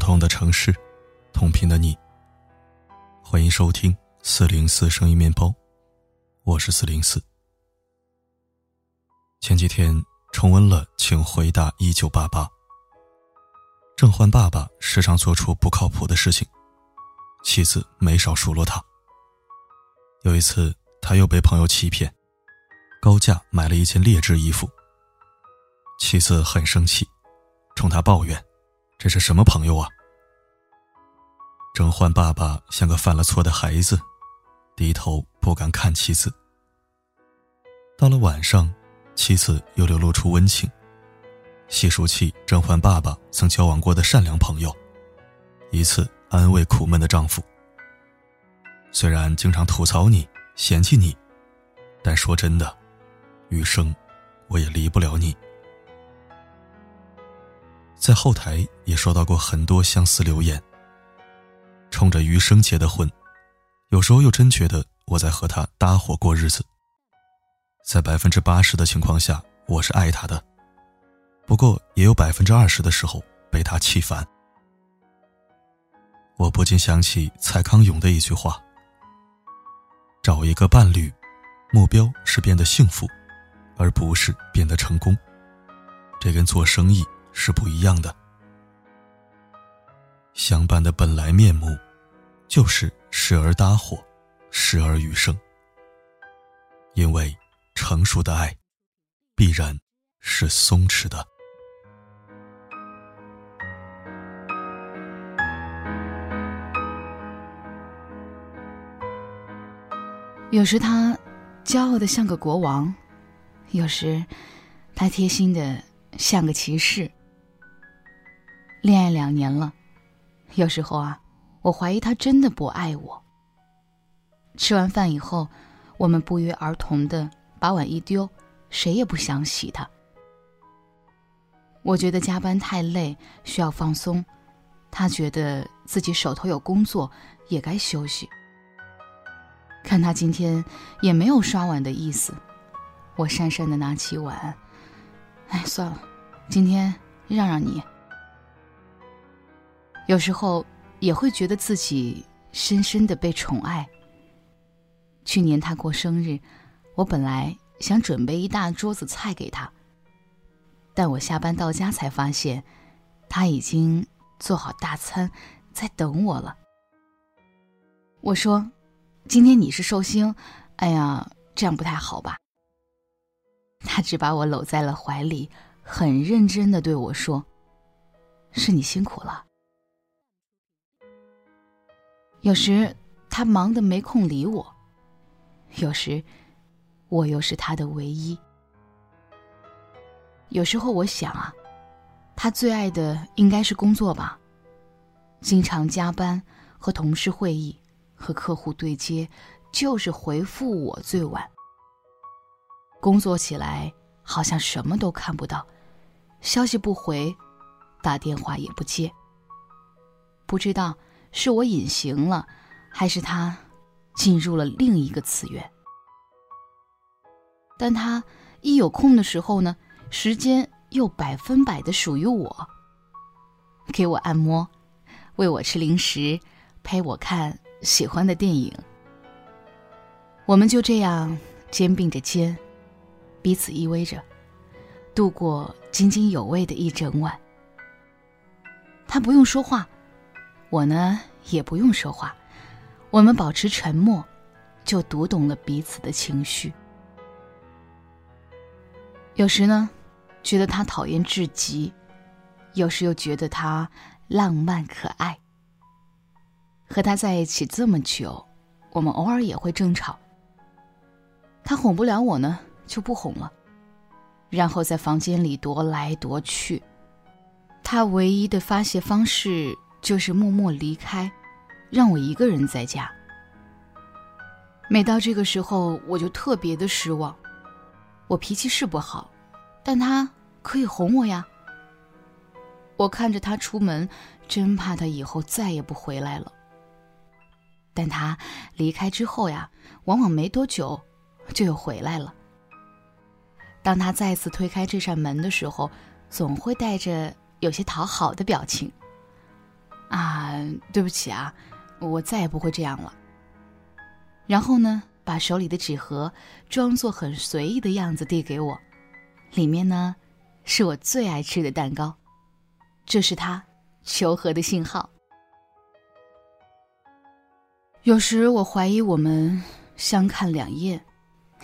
同的城市，同频的你。欢迎收听四零四声音面包，我是四零四。前几天重温了《请回答一九八八》，郑焕爸爸时常做出不靠谱的事情，妻子没少数落他。有一次，他又被朋友欺骗，高价买了一件劣质衣服。妻子很生气，冲他抱怨。这是什么朋友啊？郑焕爸爸像个犯了错的孩子，低头不敢看妻子。到了晚上，妻子又流露出温情，细数起郑焕爸爸曾交往过的善良朋友，一次安慰苦闷的丈夫。虽然经常吐槽你、嫌弃你，但说真的，余生我也离不了你。在后台也收到过很多相似留言。冲着余生结的婚，有时候又真觉得我在和他搭伙过日子。在百分之八十的情况下，我是爱他的，不过也有百分之二十的时候被他气烦。我不禁想起蔡康永的一句话：“找一个伴侣，目标是变得幸福，而不是变得成功。”这跟做生意。是不一样的。相伴的本来面目，就是时而搭伙，时而余生。因为成熟的爱，必然是松弛的。有时他骄傲的像个国王，有时他贴心的像个骑士。恋爱两年了，有时候啊，我怀疑他真的不爱我。吃完饭以后，我们不约而同的把碗一丢，谁也不想洗它。我觉得加班太累，需要放松；他觉得自己手头有工作，也该休息。看他今天也没有刷碗的意思，我讪讪的拿起碗，哎，算了，今天让让你。有时候也会觉得自己深深的被宠爱。去年他过生日，我本来想准备一大桌子菜给他，但我下班到家才发现，他已经做好大餐在等我了。我说：“今天你是寿星，哎呀，这样不太好吧？”他只把我搂在了怀里，很认真的对我说：“是你辛苦了。”有时他忙得没空理我，有时我又是他的唯一。有时候我想啊，他最爱的应该是工作吧，经常加班，和同事会议，和客户对接，就是回复我最晚。工作起来好像什么都看不到，消息不回，打电话也不接，不知道。是我隐形了，还是他进入了另一个次元？但他一有空的时候呢，时间又百分百的属于我，给我按摩，喂我吃零食，陪我看喜欢的电影。我们就这样肩并着肩，彼此依偎着，度过津津有味的一整晚。他不用说话。我呢也不用说话，我们保持沉默，就读懂了彼此的情绪。有时呢，觉得他讨厌至极；有时又觉得他浪漫可爱。和他在一起这么久，我们偶尔也会争吵。他哄不了我呢，就不哄了，然后在房间里踱来踱去。他唯一的发泄方式。就是默默离开，让我一个人在家。每到这个时候，我就特别的失望。我脾气是不好，但他可以哄我呀。我看着他出门，真怕他以后再也不回来了。但他离开之后呀，往往没多久就又回来了。当他再次推开这扇门的时候，总会带着有些讨好的表情。啊，对不起啊，我再也不会这样了。然后呢，把手里的纸盒装作很随意的样子递给我，里面呢，是我最爱吃的蛋糕，这是他求和的信号。有时我怀疑我们相看两厌，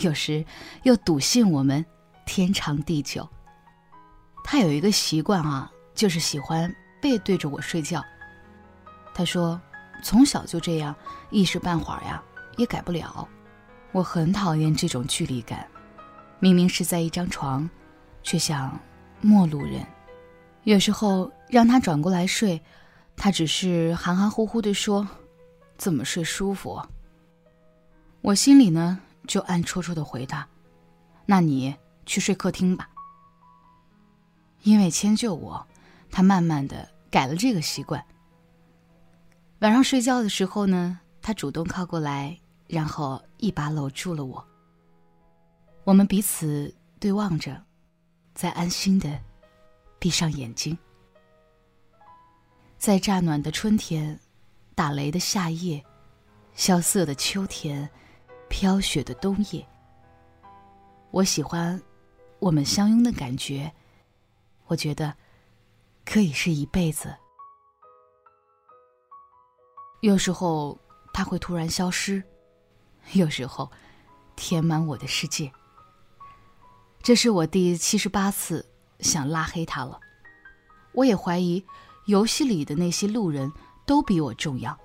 有时又笃信我们天长地久。他有一个习惯啊，就是喜欢背对着我睡觉。他说，从小就这样，一时半会儿呀也改不了。我很讨厌这种距离感，明明是在一张床，却像陌路人。有时候让他转过来睡，他只是含含糊糊地说。怎么睡舒服？我心里呢就暗戳戳的回答：“那你去睡客厅吧。”因为迁就我，他慢慢的改了这个习惯。晚上睡觉的时候呢，他主动靠过来，然后一把搂住了我。我们彼此对望着，再安心的闭上眼睛，在乍暖的春天。打雷的夏夜，萧瑟的秋天，飘雪的冬夜。我喜欢我们相拥的感觉，我觉得可以是一辈子。有时候他会突然消失，有时候填满我的世界。这是我第七十八次想拉黑他了。我也怀疑游戏里的那些路人。都比我重要。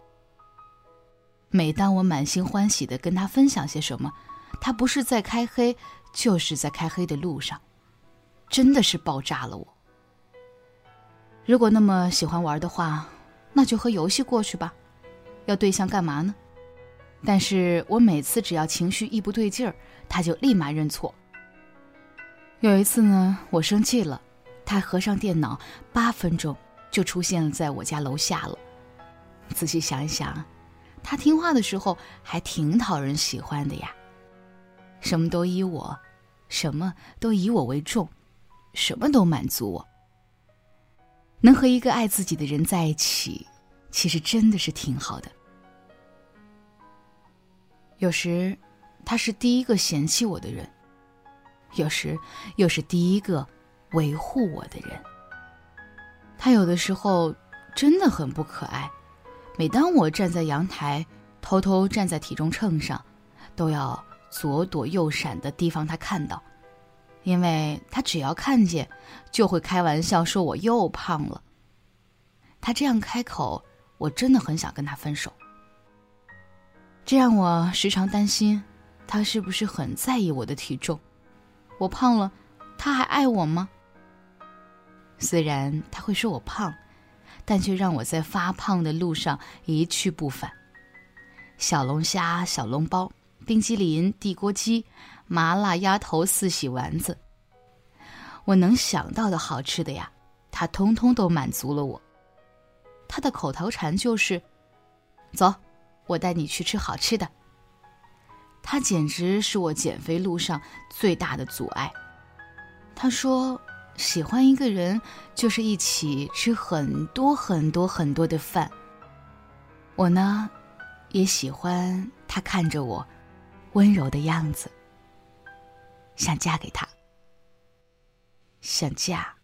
每当我满心欢喜的跟他分享些什么，他不是在开黑，就是在开黑的路上，真的是爆炸了我。如果那么喜欢玩的话，那就和游戏过去吧，要对象干嘛呢？但是我每次只要情绪一不对劲儿，他就立马认错。有一次呢，我生气了，他合上电脑，八分钟就出现在我家楼下了。仔细想一想，他听话的时候还挺讨人喜欢的呀。什么都依我，什么都以我为重，什么都满足我。能和一个爱自己的人在一起，其实真的是挺好的。有时，他是第一个嫌弃我的人；有时，又是第一个维护我的人。他有的时候真的很不可爱。每当我站在阳台，偷偷站在体重秤上，都要左躲右闪的提防他看到，因为他只要看见，就会开玩笑说我又胖了。他这样开口，我真的很想跟他分手。这让我时常担心，他是不是很在意我的体重？我胖了，他还爱我吗？虽然他会说我胖。但却让我在发胖的路上一去不返。小龙虾、小笼包、冰激凌、地锅鸡、麻辣鸭头、四喜丸子，我能想到的好吃的呀，他通通都满足了我。他的口头禅就是：“走，我带你去吃好吃的。”他简直是我减肥路上最大的阻碍。他说。喜欢一个人，就是一起吃很多很多很多的饭。我呢，也喜欢他看着我温柔的样子，想嫁给他，想嫁。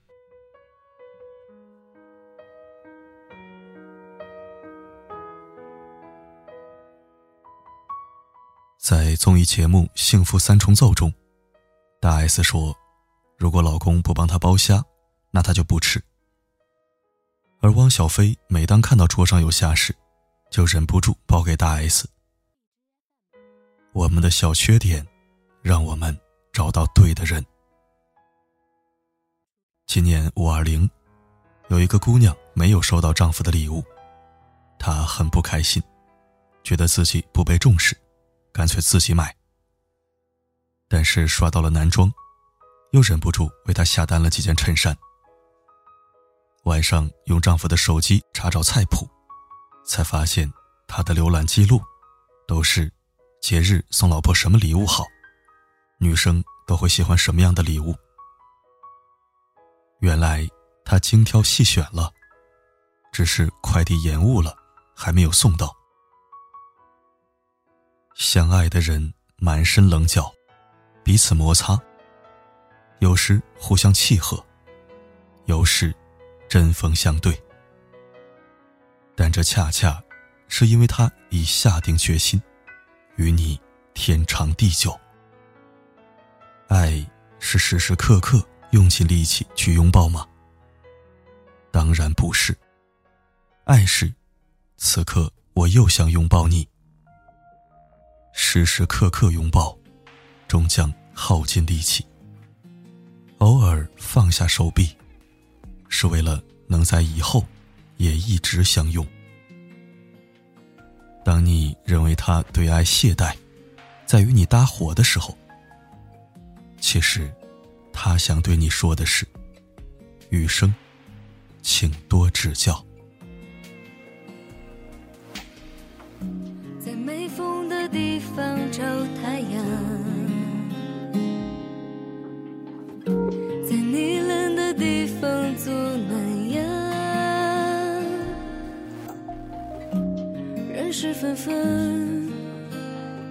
在综艺节目《幸福三重奏》中，大 S 说。如果老公不帮她剥虾，那她就不吃。而汪小菲每当看到桌上有虾时，就忍不住剥给大 S。我们的小缺点，让我们找到对的人。今年五二零，有一个姑娘没有收到丈夫的礼物，她很不开心，觉得自己不被重视，干脆自己买。但是刷到了男装。又忍不住为他下单了几件衬衫。晚上用丈夫的手机查找菜谱，才发现他的浏览记录都是节日送老婆什么礼物好，女生都会喜欢什么样的礼物。原来他精挑细选了，只是快递延误了，还没有送到。相爱的人满身棱角，彼此摩擦，有时互相契合，有时针锋相对。但这恰恰是因为他已下定决心，与你天长地久。爱是时时刻刻用尽力气去拥抱吗？当然不是。爱是，此刻我又想拥抱你。时时刻刻拥抱，终将耗尽力气。偶尔放下手臂，是为了能在以后也一直相拥。当你认为他对爱懈怠，在与你搭伙的时候，其实他想对你说的是：余生，请多指教。是纷纷，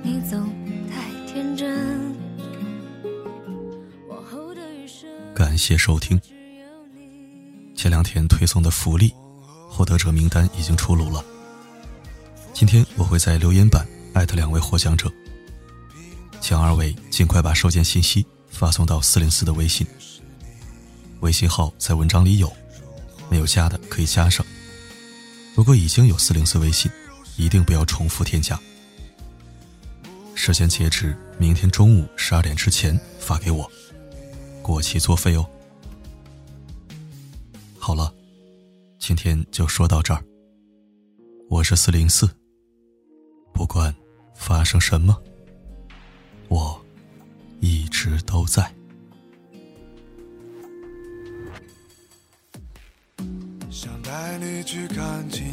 你总太天真。感谢收听。前两天推送的福利获得者名单已经出炉了。今天我会在留言板艾特两位获奖者，请二位尽快把收件信息发送到四零四的微信。微信号在文章里有，没有加的可以加上。如果已经有四零四微信。一定不要重复添加。时间截止明天中午十二点之前发给我，过期作废哦。好了，今天就说到这儿。我是四零四，不管发生什么，我一直都在。想带你去看晴